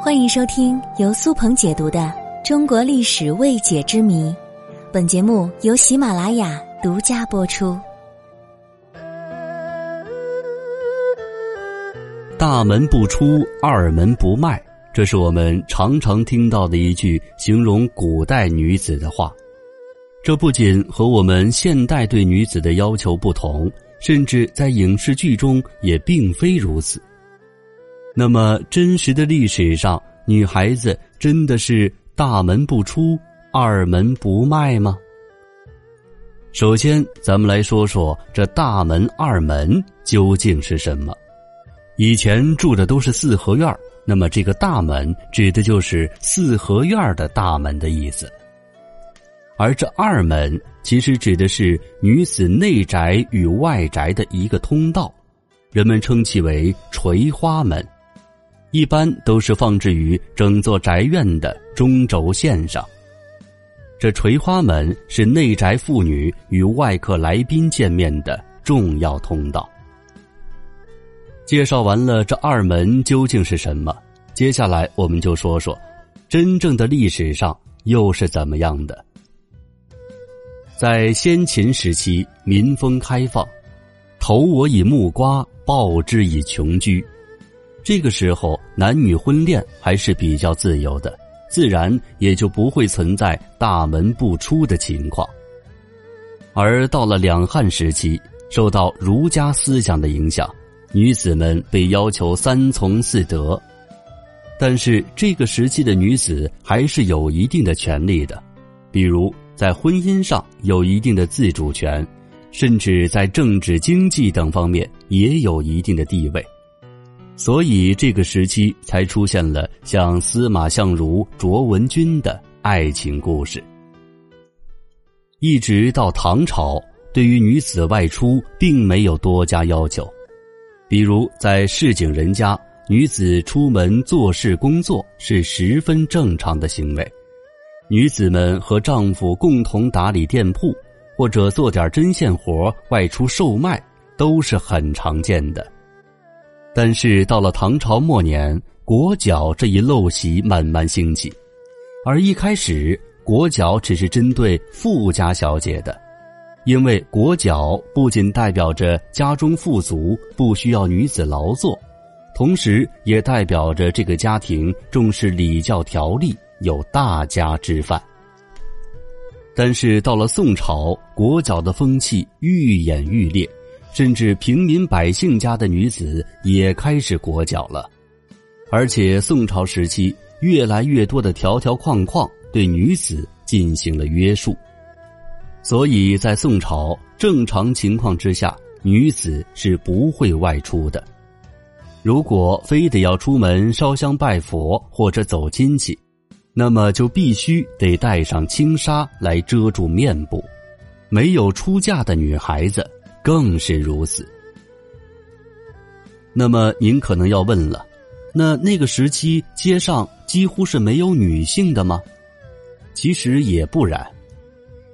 欢迎收听由苏鹏解读的《中国历史未解之谜》，本节目由喜马拉雅独家播出。大门不出，二门不迈，这是我们常常听到的一句形容古代女子的话。这不仅和我们现代对女子的要求不同，甚至在影视剧中也并非如此。那么，真实的历史上，女孩子真的是大门不出，二门不迈吗？首先，咱们来说说这大门、二门究竟是什么。以前住的都是四合院那么这个大门指的就是四合院的大门的意思。而这二门其实指的是女子内宅与外宅的一个通道，人们称其为垂花门，一般都是放置于整座宅院的中轴线上。这垂花门是内宅妇女与外客来宾见面的重要通道。介绍完了这二门究竟是什么，接下来我们就说说，真正的历史上又是怎么样的。在先秦时期，民风开放，投我以木瓜，报之以琼琚。这个时候，男女婚恋还是比较自由的，自然也就不会存在大门不出的情况。而到了两汉时期，受到儒家思想的影响。女子们被要求三从四德，但是这个时期的女子还是有一定的权利的，比如在婚姻上有一定的自主权，甚至在政治、经济等方面也有一定的地位，所以这个时期才出现了像司马相如、卓文君的爱情故事。一直到唐朝，对于女子外出并没有多加要求。比如，在市井人家，女子出门做事工作是十分正常的行为。女子们和丈夫共同打理店铺，或者做点针线活外出售卖，都是很常见的。但是到了唐朝末年，裹脚这一陋习慢慢兴起，而一开始裹脚只是针对富家小姐的。因为裹脚不仅代表着家中富足，不需要女子劳作，同时也代表着这个家庭重视礼教条例，有大家之范。但是到了宋朝，裹脚的风气愈演愈烈，甚至平民百姓家的女子也开始裹脚了，而且宋朝时期越来越多的条条框框对女子进行了约束。所以在宋朝正常情况之下，女子是不会外出的。如果非得要出门烧香拜佛或者走亲戚，那么就必须得带上轻纱来遮住面部。没有出嫁的女孩子更是如此。那么您可能要问了，那那个时期街上几乎是没有女性的吗？其实也不然。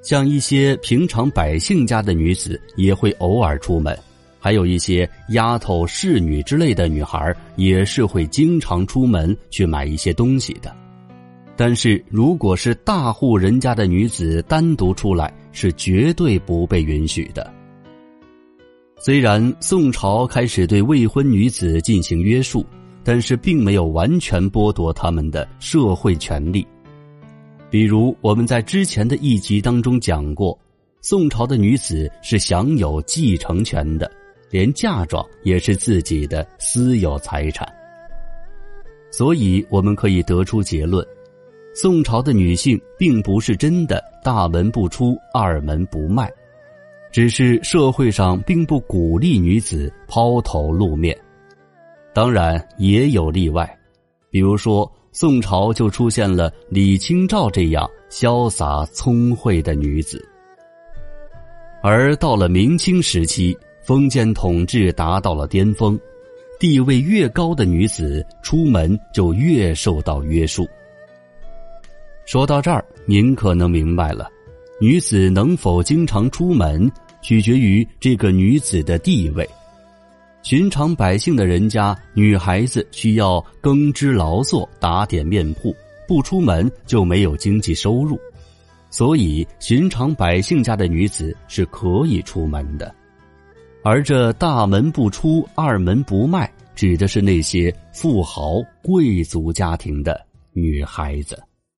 像一些平常百姓家的女子也会偶尔出门，还有一些丫头、侍女之类的女孩也是会经常出门去买一些东西的。但是，如果是大户人家的女子单独出来，是绝对不被允许的。虽然宋朝开始对未婚女子进行约束，但是并没有完全剥夺他们的社会权利。比如我们在之前的一集当中讲过，宋朝的女子是享有继承权的，连嫁妆也是自己的私有财产。所以我们可以得出结论：宋朝的女性并不是真的大门不出、二门不迈，只是社会上并不鼓励女子抛头露面。当然也有例外，比如说。宋朝就出现了李清照这样潇洒聪慧的女子，而到了明清时期，封建统治达到了巅峰，地位越高的女子出门就越受到约束。说到这儿，您可能明白了，女子能否经常出门，取决于这个女子的地位。寻常百姓的人家，女孩子需要耕织劳作、打点面铺，不出门就没有经济收入，所以寻常百姓家的女子是可以出门的。而这大门不出、二门不迈，指的是那些富豪贵族家庭的女孩子。